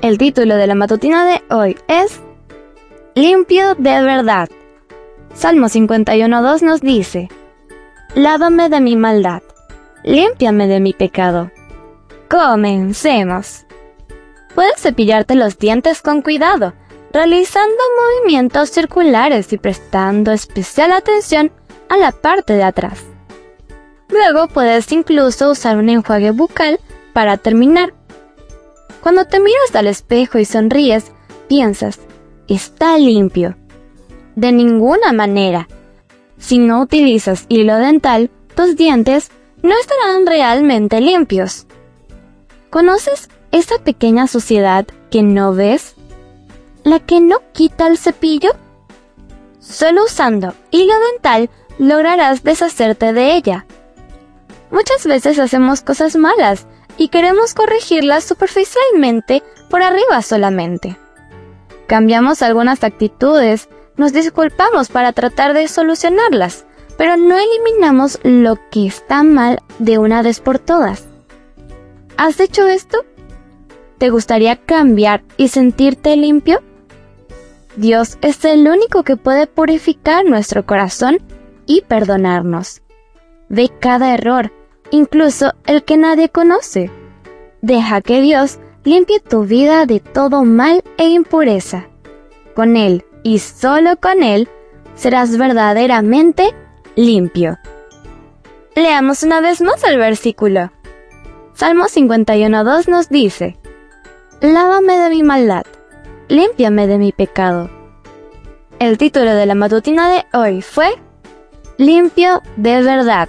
El título de la matutina de hoy es Limpio de verdad. Salmo 51.2 nos dice, Lávame de mi maldad, límpiame de mi pecado. Comencemos. Puedes cepillarte los dientes con cuidado, realizando movimientos circulares y prestando especial atención a la parte de atrás. Luego puedes incluso usar un enjuague bucal para terminar. Cuando te miras al espejo y sonríes, piensas, está limpio. De ninguna manera. Si no utilizas hilo dental, tus dientes no estarán realmente limpios. ¿Conoces esa pequeña suciedad que no ves? ¿La que no quita el cepillo? Solo usando hilo dental lograrás deshacerte de ella. Muchas veces hacemos cosas malas y queremos corregirlas superficialmente por arriba solamente. Cambiamos algunas actitudes, nos disculpamos para tratar de solucionarlas, pero no eliminamos lo que está mal de una vez por todas. ¿Has hecho esto? ¿Te gustaría cambiar y sentirte limpio? Dios es el único que puede purificar nuestro corazón y perdonarnos. Ve cada error, incluso el que nadie conoce. Deja que Dios limpie tu vida de todo mal e impureza. Con Él y solo con Él serás verdaderamente limpio. Leamos una vez más el versículo. Salmo 51.2 nos dice, Lávame de mi maldad, límpiame de mi pecado. El título de la matutina de hoy fue Limpio de verdad.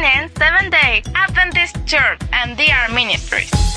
Canaan Seventh Day Adventist Church and DR Ministries.